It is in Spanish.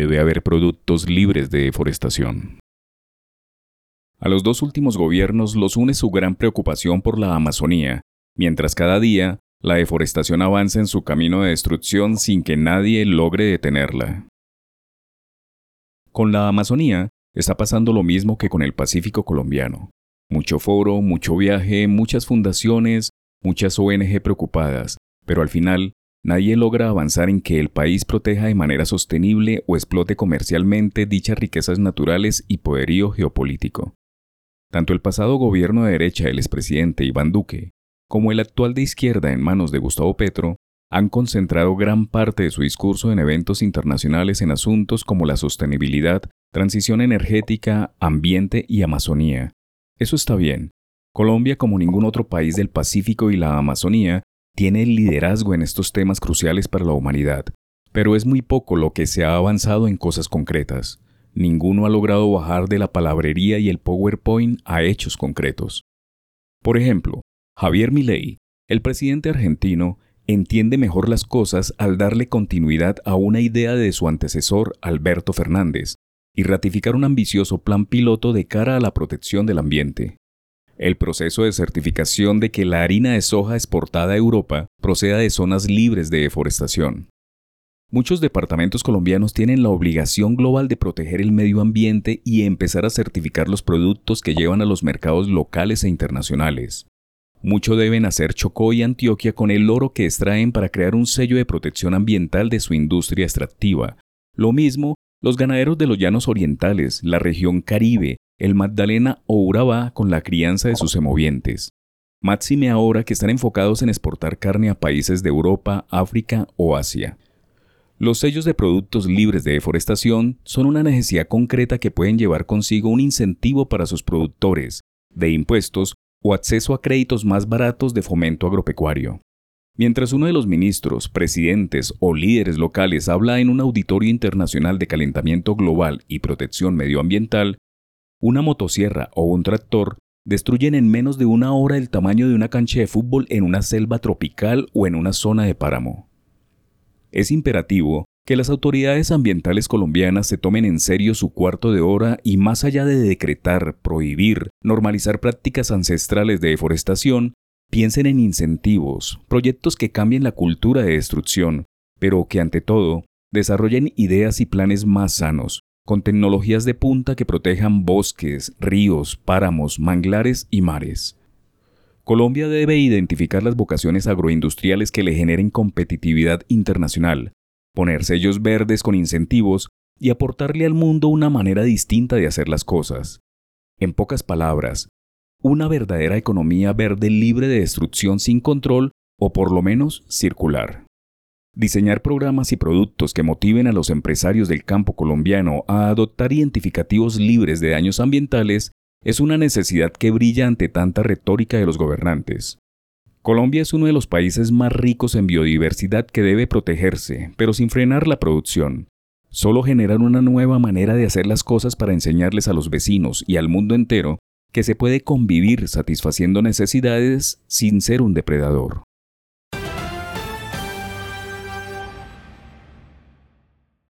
debe haber productos libres de deforestación. A los dos últimos gobiernos los une su gran preocupación por la Amazonía, mientras cada día la deforestación avanza en su camino de destrucción sin que nadie logre detenerla. Con la Amazonía está pasando lo mismo que con el Pacífico colombiano. Mucho foro, mucho viaje, muchas fundaciones, muchas ONG preocupadas, pero al final nadie logra avanzar en que el país proteja de manera sostenible o explote comercialmente dichas riquezas naturales y poderío geopolítico. Tanto el pasado gobierno de derecha del expresidente Iván Duque como el actual de izquierda en manos de Gustavo Petro han concentrado gran parte de su discurso en eventos internacionales en asuntos como la sostenibilidad, transición energética, ambiente y Amazonía. Eso está bien. Colombia, como ningún otro país del Pacífico y la Amazonía, tiene el liderazgo en estos temas cruciales para la humanidad, pero es muy poco lo que se ha avanzado en cosas concretas. Ninguno ha logrado bajar de la palabrería y el PowerPoint a hechos concretos. Por ejemplo, Javier Milei, el presidente argentino, entiende mejor las cosas al darle continuidad a una idea de su antecesor Alberto Fernández y ratificar un ambicioso plan piloto de cara a la protección del ambiente. El proceso de certificación de que la harina de soja exportada a Europa proceda de zonas libres de deforestación. Muchos departamentos colombianos tienen la obligación global de proteger el medio ambiente y empezar a certificar los productos que llevan a los mercados locales e internacionales. Mucho deben hacer Chocó y Antioquia con el oro que extraen para crear un sello de protección ambiental de su industria extractiva. Lo mismo los ganaderos de los llanos orientales, la región Caribe, el Magdalena o Urabá con la crianza de sus semovientes. Máxime ahora que están enfocados en exportar carne a países de Europa, África o Asia. Los sellos de productos libres de deforestación son una necesidad concreta que pueden llevar consigo un incentivo para sus productores, de impuestos o acceso a créditos más baratos de fomento agropecuario. Mientras uno de los ministros, presidentes o líderes locales habla en un auditorio internacional de calentamiento global y protección medioambiental, una motosierra o un tractor destruyen en menos de una hora el tamaño de una cancha de fútbol en una selva tropical o en una zona de páramo. Es imperativo que las autoridades ambientales colombianas se tomen en serio su cuarto de hora y más allá de decretar, prohibir, normalizar prácticas ancestrales de deforestación, piensen en incentivos, proyectos que cambien la cultura de destrucción, pero que ante todo desarrollen ideas y planes más sanos, con tecnologías de punta que protejan bosques, ríos, páramos, manglares y mares. Colombia debe identificar las vocaciones agroindustriales que le generen competitividad internacional, poner sellos verdes con incentivos y aportarle al mundo una manera distinta de hacer las cosas. En pocas palabras, una verdadera economía verde libre de destrucción sin control o por lo menos circular. Diseñar programas y productos que motiven a los empresarios del campo colombiano a adoptar identificativos libres de daños ambientales es una necesidad que brilla ante tanta retórica de los gobernantes. Colombia es uno de los países más ricos en biodiversidad que debe protegerse, pero sin frenar la producción. Solo generar una nueva manera de hacer las cosas para enseñarles a los vecinos y al mundo entero que se puede convivir satisfaciendo necesidades sin ser un depredador.